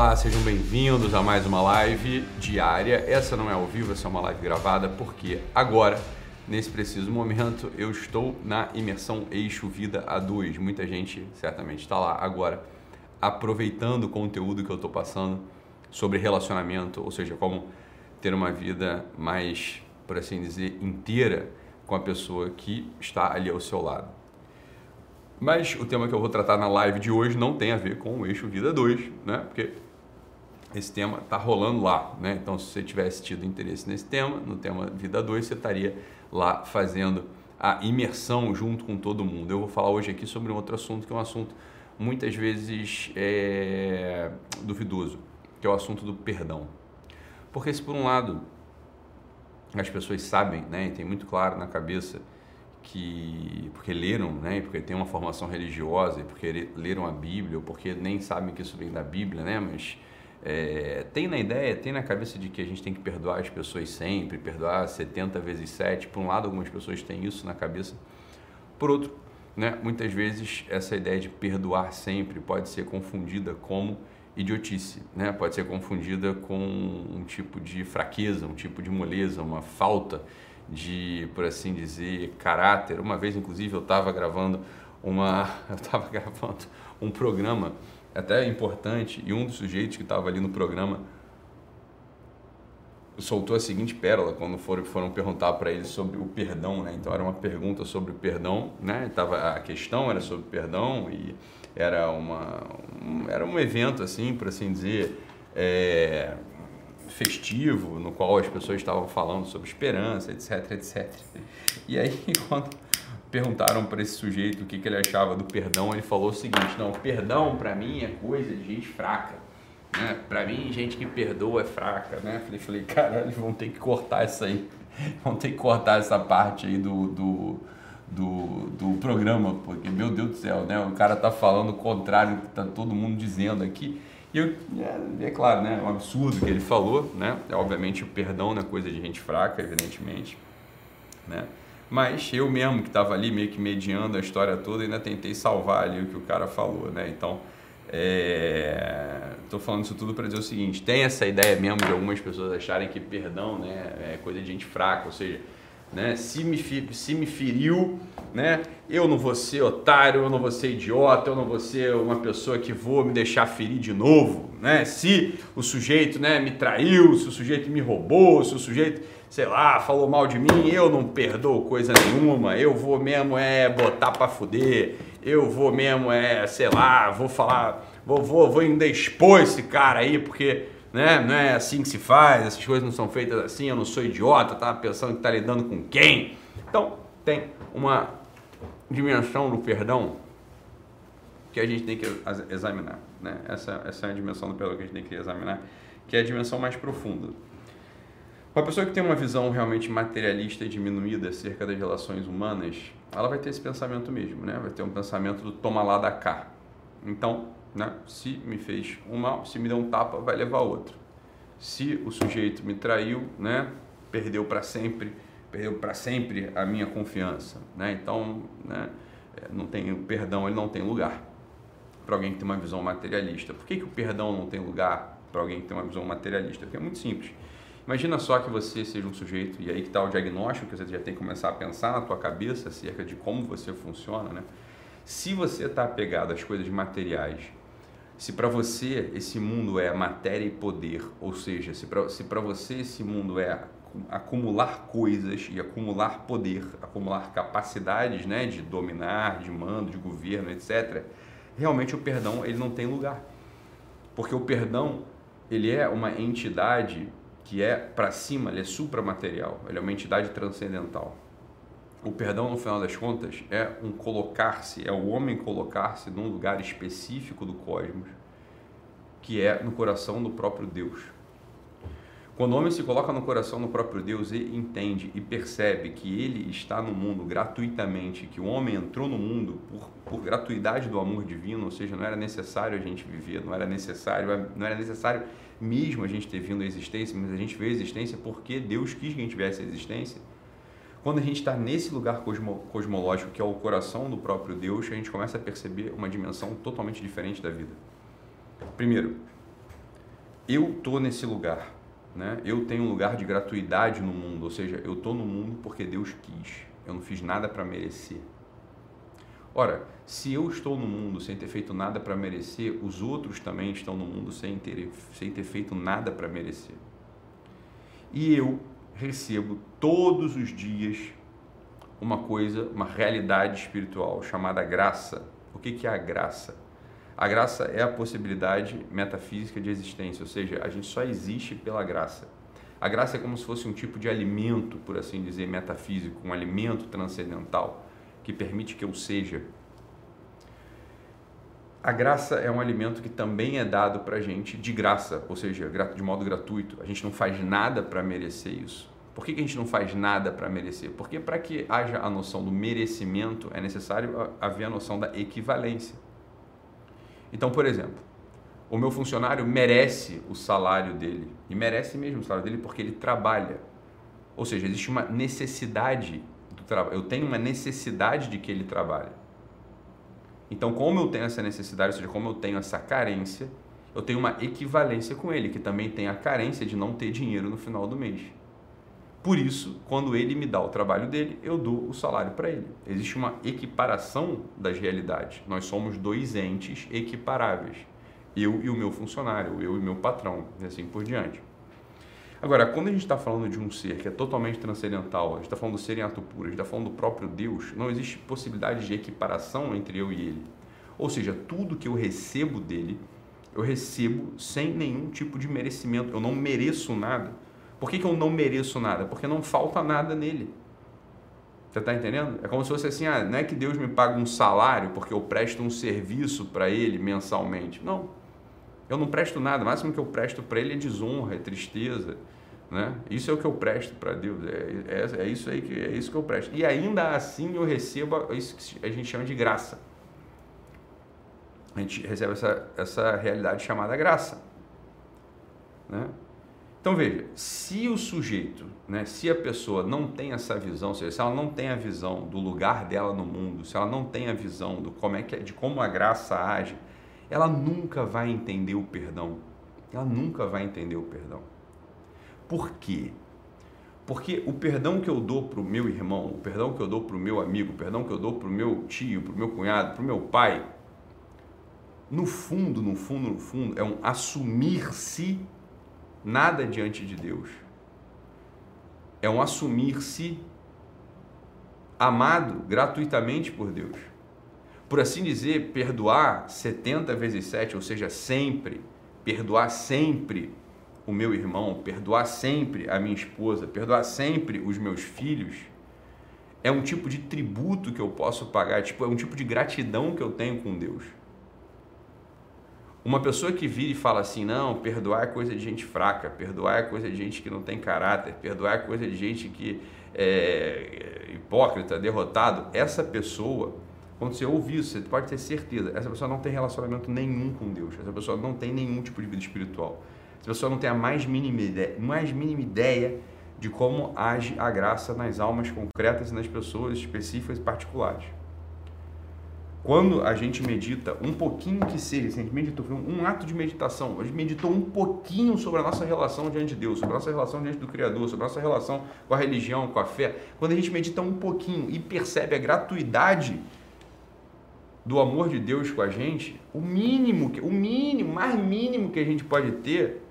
Olá, sejam bem-vindos a mais uma live diária. Essa não é ao vivo, essa é uma live gravada, porque agora, nesse preciso momento, eu estou na imersão Eixo Vida A2. Muita gente certamente está lá agora, aproveitando o conteúdo que eu estou passando sobre relacionamento, ou seja, como ter uma vida mais, por assim dizer, inteira com a pessoa que está ali ao seu lado. Mas o tema que eu vou tratar na live de hoje não tem a ver com o eixo Vida 2, né? Porque esse tema está rolando lá, né? Então, se você tivesse tido interesse nesse tema, no tema Vida 2, você estaria lá fazendo a imersão junto com todo mundo. Eu vou falar hoje aqui sobre um outro assunto que é um assunto muitas vezes é, duvidoso, que é o assunto do perdão. Porque se por um lado as pessoas sabem, né, e tem muito claro na cabeça que porque leram, né, porque tem uma formação religiosa, porque leram a Bíblia, ou porque nem sabem que isso vem da Bíblia, né, mas é, tem na ideia, tem na cabeça de que a gente tem que perdoar as pessoas sempre, perdoar 70 vezes 7. Por um lado, algumas pessoas têm isso na cabeça. Por outro, né, muitas vezes essa ideia de perdoar sempre pode ser confundida como idiotice, né? pode ser confundida com um tipo de fraqueza, um tipo de moleza, uma falta de, por assim dizer, caráter. Uma vez, inclusive, eu estava gravando uma, eu estava gravando um programa até importante e um dos sujeitos que estava ali no programa soltou a seguinte pérola quando foram, foram perguntar para ele sobre o perdão, né? Então era uma pergunta sobre o perdão, né? Tava a questão era sobre o perdão e era uma um, era um evento assim, por assim dizer, é, festivo, no qual as pessoas estavam falando sobre esperança, etc, etc. E aí, quando perguntaram para esse sujeito o que, que ele achava do perdão, ele falou o seguinte: não, perdão para mim é coisa de gente fraca. Né? Para mim, gente que perdoa é fraca. Né? Falei, falei, caralho, vão ter que cortar isso aí. Vão ter que cortar essa parte aí do, do, do, do programa, porque, meu Deus do céu, né? o cara tá falando o contrário do que tá todo mundo dizendo aqui. E eu, é, é, claro, né, é um absurdo que ele falou, né? Obviamente o perdão não é coisa de gente fraca, evidentemente, né? Mas eu mesmo que estava ali meio que mediando a história toda, ainda tentei salvar ali o que o cara falou, né? Então, estou é... falando isso tudo para dizer o seguinte: tem essa ideia mesmo de algumas pessoas acharem que perdão, né, é coisa de gente fraca, ou seja, né? Se me, se me feriu, né? Eu não vou ser otário, eu não vou ser idiota, eu não vou ser uma pessoa que vou me deixar ferir de novo, né? Se o sujeito, né, me traiu, se o sujeito me roubou, se o sujeito, sei lá, falou mal de mim, eu não perdoo coisa nenhuma, eu vou mesmo é botar para fuder, eu vou mesmo é, sei lá, vou falar, vou vou, vou ainda expor esse cara aí porque né? Não é assim que se faz, essas coisas não são feitas assim, eu não sou idiota, tá pensando que tá lidando com quem. Então, tem uma dimensão do perdão que a gente tem que examinar, né? Essa, essa é a dimensão do perdão que a gente tem que examinar, que é a dimensão mais profunda. Uma pessoa que tem uma visão realmente materialista e diminuída acerca das relações humanas, ela vai ter esse pensamento mesmo, né? Vai ter um pensamento do toma lá da cá. Então, né? Se me fez um mal, se me deu um tapa, vai levar outro. Se o sujeito me traiu, né? Perdeu para sempre, perdeu para sempre a minha confiança, né? Então, né? É, não tem o perdão, ele não tem lugar para alguém que tem uma visão materialista. Por que, que o perdão não tem lugar para alguém que tem uma visão materialista? Porque é muito simples. Imagina só que você seja um sujeito, e aí que está o diagnóstico, que você já tem que começar a pensar na tua cabeça acerca de como você funciona, né? Se você está apegado às coisas materiais se para você esse mundo é matéria e poder, ou seja, se para se você esse mundo é acumular coisas e acumular poder, acumular capacidades né, de dominar, de mando, de governo, etc., realmente o perdão ele não tem lugar. Porque o perdão ele é uma entidade que é para cima, ele é supramaterial, ele é uma entidade transcendental. O perdão, no final das contas, é um colocar-se, é o homem colocar-se num lugar específico do cosmos, que é no coração do próprio Deus. Quando o homem se coloca no coração do próprio Deus e entende e percebe que ele está no mundo gratuitamente, que o homem entrou no mundo por, por gratuidade do amor divino, ou seja, não era necessário a gente viver, não era necessário, não era necessário mesmo a gente ter vindo à existência, mas a gente veio à existência porque Deus quis que a gente viesse à existência quando a gente está nesse lugar cosmo, cosmológico, que é o coração do próprio Deus, a gente começa a perceber uma dimensão totalmente diferente da vida. Primeiro, eu tô nesse lugar, né? Eu tenho um lugar de gratuidade no mundo, ou seja, eu tô no mundo porque Deus quis. Eu não fiz nada para merecer. Ora, se eu estou no mundo sem ter feito nada para merecer, os outros também estão no mundo sem ter, sem ter feito nada para merecer. E eu recebo todos os dias uma coisa, uma realidade espiritual chamada graça. O que, é a graça? A graça é a possibilidade metafísica de existência, ou seja, a gente só existe pela graça. A graça é como se fosse um tipo de alimento, por assim dizer, metafísico, um alimento transcendental que permite que eu seja. A graça é um alimento que também é dado para a gente de graça, ou seja, de modo gratuito. A gente não faz nada para merecer isso. Por que, que a gente não faz nada para merecer? Porque para que haja a noção do merecimento é necessário haver a noção da equivalência. Então, por exemplo, o meu funcionário merece o salário dele, e merece mesmo o salário dele porque ele trabalha. Ou seja, existe uma necessidade. Eu tenho uma necessidade de que ele trabalhe. Então, como eu tenho essa necessidade, ou seja, como eu tenho essa carência, eu tenho uma equivalência com ele, que também tem a carência de não ter dinheiro no final do mês. Por isso, quando ele me dá o trabalho dele, eu dou o salário para ele. Existe uma equiparação das realidades. Nós somos dois entes equiparáveis. Eu e o meu funcionário, eu e o meu patrão, e assim por diante. Agora, quando a gente está falando de um ser que é totalmente transcendental, a gente está falando do ser em ato puro, a gente está falando do próprio Deus, não existe possibilidade de equiparação entre eu e ele. Ou seja, tudo que eu recebo dele, eu recebo sem nenhum tipo de merecimento. Eu não mereço nada por que, que eu não mereço nada? Porque não falta nada nele. Você está entendendo? É como se fosse assim, ah, não é que Deus me paga um salário porque eu presto um serviço para ele mensalmente. Não. Eu não presto nada. O máximo que eu presto para ele é desonra, é tristeza. Né? Isso é o que eu presto para Deus. É, é, é, isso aí que, é isso que eu presto. E ainda assim eu recebo isso que a gente chama de graça. A gente recebe essa, essa realidade chamada graça. Né? Então veja, se o sujeito, né, se a pessoa não tem essa visão, seja, se ela não tem a visão do lugar dela no mundo, se ela não tem a visão do como é que, de como a graça age, ela nunca vai entender o perdão. Ela nunca vai entender o perdão. Por quê? Porque o perdão que eu dou para o meu irmão, o perdão que eu dou para o meu amigo, o perdão que eu dou para o meu tio, para o meu cunhado, para o meu pai, no fundo, no fundo, no fundo, é um assumir-se nada diante de Deus. É um assumir-se amado gratuitamente por Deus. Por assim dizer, perdoar 70 vezes 7, ou seja, sempre, perdoar sempre o meu irmão, perdoar sempre a minha esposa, perdoar sempre os meus filhos, é um tipo de tributo que eu posso pagar, tipo, é um tipo de gratidão que eu tenho com Deus. Uma pessoa que vira e fala assim, não, perdoar é coisa de gente fraca, perdoar é coisa de gente que não tem caráter, perdoar é coisa de gente que é hipócrita, derrotado, essa pessoa, quando você ouvir isso, você pode ter certeza, essa pessoa não tem relacionamento nenhum com Deus, essa pessoa não tem nenhum tipo de vida espiritual, essa pessoa não tem a mais mínima ideia, mais mínima ideia de como age a graça nas almas concretas e nas pessoas específicas e particulares. Quando a gente medita um pouquinho que seja, se a gente meditou, um ato de meditação, a gente meditou um pouquinho sobre a nossa relação diante de Deus, sobre a nossa relação diante do Criador, sobre a nossa relação com a religião, com a fé, quando a gente medita um pouquinho e percebe a gratuidade do amor de Deus com a gente, o mínimo, o mínimo, mais mínimo que a gente pode ter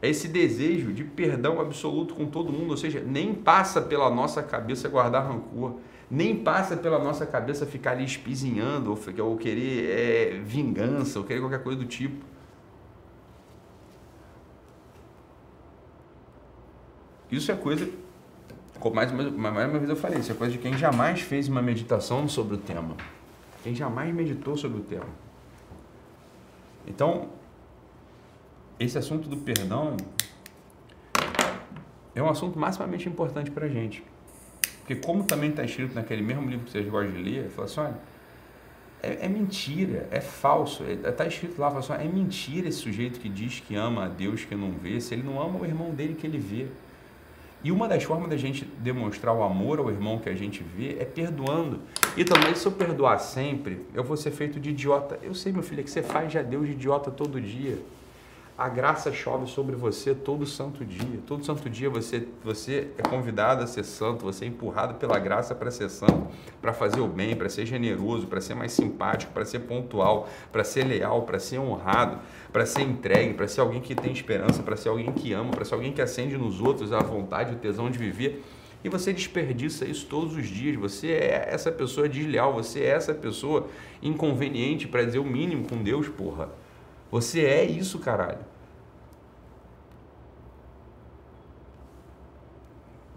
é esse desejo de perdão absoluto com todo mundo, ou seja, nem passa pela nossa cabeça guardar rancor nem passa pela nossa cabeça ficar ali espizinhando ou, querer é, vingança ou querer qualquer coisa do tipo. Isso é coisa, mais mais uma vez eu falei, isso é coisa de quem jamais fez uma meditação sobre o tema. Quem jamais meditou sobre o tema. Então, esse assunto do perdão é um assunto maximamente importante para a gente. Porque como também está escrito naquele mesmo livro que vocês gostam de ler, ele fala assim, olha, é, é mentira, é falso. Está é, escrito lá, fala assim, é mentira esse sujeito que diz que ama a Deus que não vê, se ele não ama o irmão dele que ele vê. E uma das formas da gente demonstrar o amor ao irmão que a gente vê é perdoando. E também, se eu perdoar sempre, eu vou ser feito de idiota. Eu sei, meu filho, é que você faz já Deus de idiota todo dia. A graça chove sobre você todo santo dia. Todo santo dia você, você é convidado a ser santo, você é empurrado pela graça para ser santo, para fazer o bem, para ser generoso, para ser mais simpático, para ser pontual, para ser leal, para ser honrado, para ser entregue, para ser alguém que tem esperança, para ser alguém que ama, para ser alguém que acende nos outros a vontade, o tesão de viver. E você desperdiça isso todos os dias. Você é essa pessoa desleal, você é essa pessoa inconveniente, para dizer o mínimo com Deus, porra. Você é isso, caralho.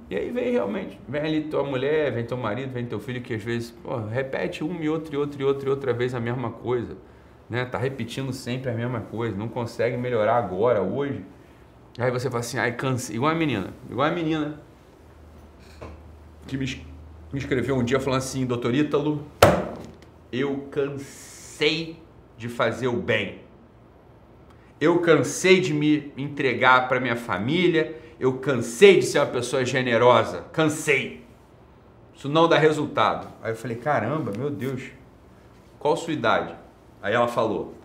E aí vem realmente, vem ali tua mulher, vem teu marido, vem teu filho que às vezes pô, repete uma e outra e outra e outra e outra vez a mesma coisa, né? Tá repetindo sempre a mesma coisa, não consegue melhorar agora, hoje. Aí você fala assim, ai, cansei, igual a menina, igual a menina que me, me escreveu um dia falando assim, doutor Ítalo, eu cansei de fazer o bem. Eu cansei de me entregar para minha família, eu cansei de ser uma pessoa generosa, cansei. Isso não dá resultado. Aí eu falei, caramba, meu Deus, qual sua idade? Aí ela falou,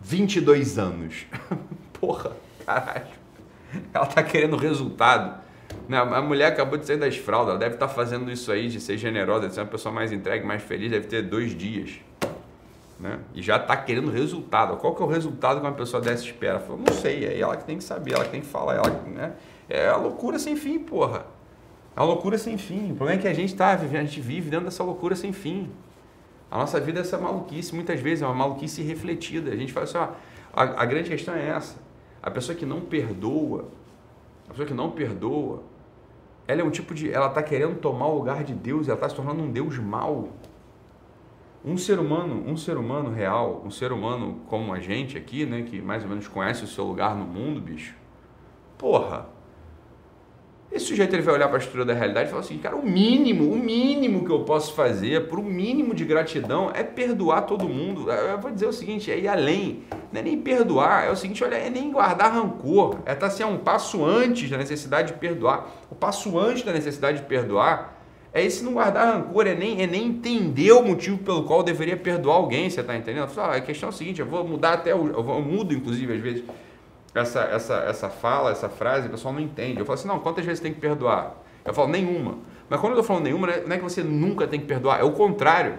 22 anos. Porra, caralho. Ela tá querendo resultado. A mulher acabou de sair das fraldas, ela deve estar tá fazendo isso aí de ser generosa, de ser uma pessoa mais entregue, mais feliz, deve ter dois dias. Né? E já está querendo resultado. Qual que é o resultado que uma pessoa dessa espera? Eu não sei, é ela que tem que saber, ela que tem que falar, ela, né? É a loucura sem fim, porra. É a loucura sem fim. O problema é que a gente está vivendo, a gente vive dentro dessa loucura sem fim. A nossa vida é essa maluquice, muitas vezes é uma maluquice refletida. A gente fala assim, ó, a, a grande questão é essa. A pessoa que não perdoa, a pessoa que não perdoa, ela é um tipo de. Ela está querendo tomar o lugar de Deus, ela está se tornando um Deus mau. Um ser humano, um ser humano real, um ser humano como a gente aqui, né, que mais ou menos conhece o seu lugar no mundo, bicho. Porra, esse sujeito ele vai olhar para a estrutura da realidade e falar assim, cara, o mínimo, o mínimo que eu posso fazer, por um mínimo de gratidão, é perdoar todo mundo. Eu vou dizer o seguinte, é ir além. Não é nem perdoar, é o seguinte, olha, é nem guardar rancor. É estar tá, assim, é um passo antes da necessidade de perdoar. O passo antes da necessidade de perdoar é esse não guardar rancor, é nem, é nem entender o motivo pelo qual eu deveria perdoar alguém, você está entendendo? Ah, a questão é a seguinte, eu vou mudar até, o, eu, vou, eu mudo inclusive às vezes essa, essa, essa fala, essa frase, o pessoal não entende. Eu falo assim, não, quantas vezes tem que perdoar? Eu falo, nenhuma. Mas quando eu estou falando nenhuma, não é que você nunca tem que perdoar, é o contrário.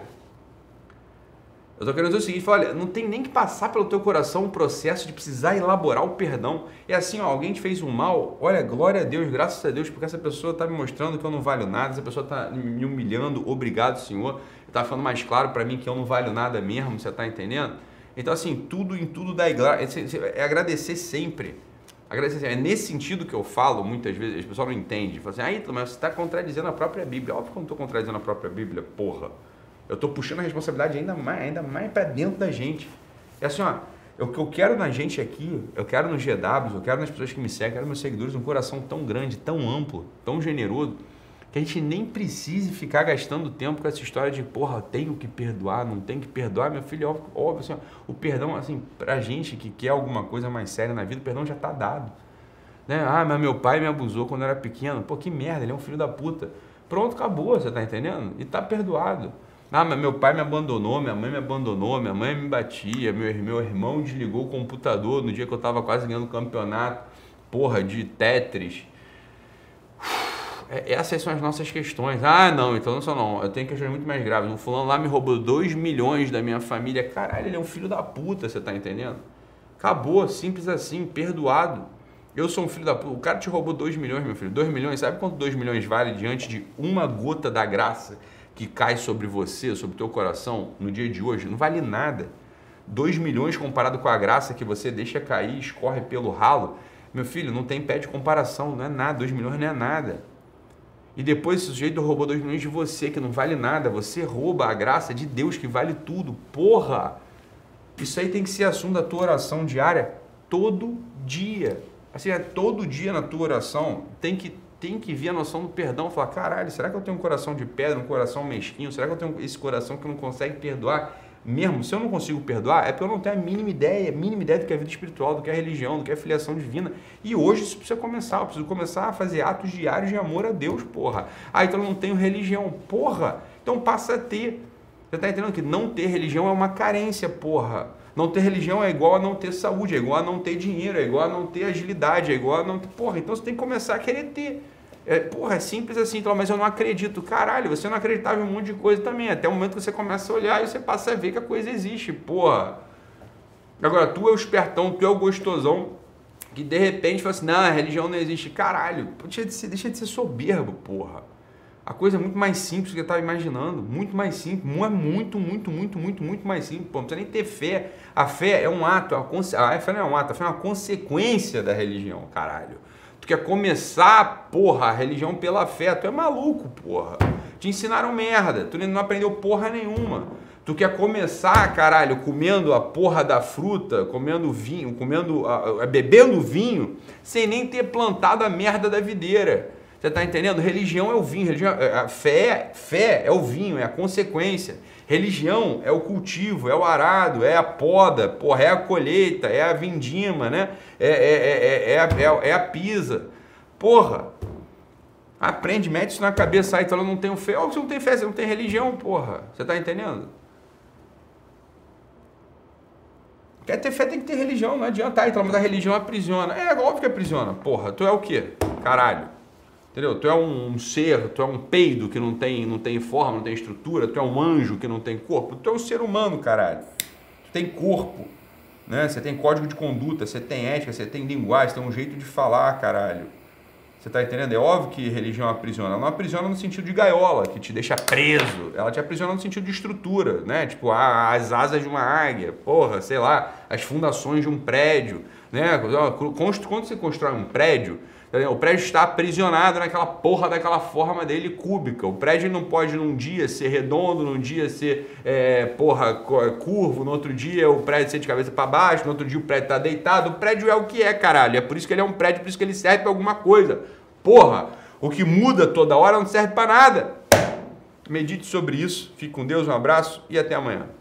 Eu estou querendo dizer o seguinte, olha, não tem nem que passar pelo teu coração o processo de precisar elaborar o perdão. É assim, ó, alguém te fez um mal, olha, glória a Deus, graças a Deus, porque essa pessoa está me mostrando que eu não valho nada, essa pessoa está me humilhando, obrigado, Senhor, está falando mais claro para mim que eu não valho nada mesmo, você está entendendo? Então, assim, tudo em tudo dá. É, é agradecer sempre. Agradecer sempre. É nesse sentido que eu falo, muitas vezes, as pessoas não entendem. Falam assim, ah, mas você está contradizendo a própria Bíblia. Óbvio que eu não estou contradizendo a própria Bíblia, porra. Eu estou puxando a responsabilidade ainda mais, ainda mais para dentro da gente. É assim, ó, o que eu quero na gente aqui, eu quero nos GWs, eu quero nas pessoas que me seguem, eu quero meus seguidores um coração tão grande, tão amplo, tão generoso, que a gente nem precise ficar gastando tempo com essa história de, porra, tenho que perdoar, não tenho que perdoar. Meu filho, óbvio, óbvio assim, ó, o perdão, assim, pra gente que quer alguma coisa mais séria na vida, o perdão já tá dado. Né? Ah, mas meu pai me abusou quando eu era pequeno. Pô, que merda, ele é um filho da puta. Pronto, acabou, você tá entendendo? E tá perdoado. Ah, mas meu pai me abandonou, minha mãe me abandonou, minha mãe me batia, meu, meu irmão desligou o computador no dia que eu tava quase ganhando o campeonato, porra, de Tetris é, essas são as nossas questões. Ah, não, então não sou não. Eu tenho questões muito mais graves. Um fulano lá me roubou 2 milhões da minha família. Caralho, ele é um filho da puta, você tá entendendo? Acabou, simples assim, perdoado. Eu sou um filho da puta. O cara te roubou 2 milhões, meu filho. 2 milhões, sabe quanto 2 milhões vale diante de uma gota da graça que cai sobre você, sobre o teu coração no dia de hoje? Não vale nada. 2 milhões comparado com a graça que você deixa cair, escorre pelo ralo. Meu filho, não tem pé de comparação, não é nada. 2 milhões não é nada. E depois esse sujeito roubou 2 milhões de você, que não vale nada. Você rouba a graça de Deus, que vale tudo. Porra! Isso aí tem que ser assunto da tua oração diária todo dia. Assim, é todo dia na tua oração. Tem que, tem que vir a noção do perdão. Falar, caralho, será que eu tenho um coração de pedra, um coração mesquinho? Será que eu tenho esse coração que não consegue perdoar? mesmo, se eu não consigo perdoar, é porque eu não tenho a mínima ideia, a mínima ideia do que é vida espiritual, do que é religião, do que é filiação divina. E hoje isso precisa começar, eu preciso começar a fazer atos diários de amor a Deus, porra. Ah, então eu não tenho religião, porra. Então passa a ter. Você está entendendo que não ter religião é uma carência, porra. Não ter religião é igual a não ter saúde, é igual a não ter dinheiro, é igual a não ter agilidade, é igual a não ter. Porra, então você tem que começar a querer ter. É, porra, é simples assim, então, mas eu não acredito. Caralho, você não acreditava em um monte de coisa também. Até o momento que você começa a olhar e você passa a ver que a coisa existe, porra. Agora, tu é o espertão, tu é o gostosão, que de repente fala assim, não, a religião não existe. Caralho, deixa de ser, deixa de ser soberbo, porra. A coisa é muito mais simples do que eu estava imaginando. Muito mais simples. É muito, muito, muito, muito, muito mais simples. Pô, não precisa nem ter fé. A fé é um ato. A fé não é um ato. A fé é uma consequência da religião, caralho. Tu quer começar, porra, a religião pela fé. Tu é maluco, porra. Te ensinaram merda. Tu não aprendeu porra nenhuma. Tu quer começar, caralho, comendo a porra da fruta, comendo vinho, comendo, bebendo vinho, sem nem ter plantado a merda da videira. Você está entendendo? Religião é o vinho, religião, é, a fé, fé é o vinho, é a consequência. Religião é o cultivo, é o arado, é a poda, porra, é a colheita, é a vindima, né? É, é, é, é, a, é, a pisa. Porra, aprende, mete isso na cabeça aí, então eu não tenho fé. Ou você não tem fé, você não tem religião, porra. Você está entendendo? Quer ter fé, tem que ter religião, não adianta. Aí, então, mas a religião aprisiona. É óbvio que aprisiona. Porra, tu é o quê? Caralho. Entendeu? Tu é um ser, tu é um peido que não tem, não tem forma, não tem estrutura, tu é um anjo que não tem corpo, tu é um ser humano, caralho. Tu tem corpo, né? Você tem código de conduta, você tem ética, você tem linguagem, você tem um jeito de falar, caralho. Você tá entendendo? É óbvio que religião aprisiona. Ela não aprisiona no sentido de gaiola, que te deixa preso. Ela te aprisiona no sentido de estrutura, né? Tipo, as asas de uma águia, porra, sei lá, as fundações de um prédio, né? Quando você constrói um prédio, o prédio está aprisionado naquela porra daquela forma dele cúbica. O prédio não pode num dia ser redondo, num dia ser, é, porra, curvo, no outro dia o prédio ser de cabeça para baixo, no outro dia o prédio está deitado. O prédio é o que é, caralho. É por isso que ele é um prédio, por isso que ele serve para alguma coisa. Porra, o que muda toda hora não serve para nada. Medite sobre isso. Fique com Deus, um abraço e até amanhã.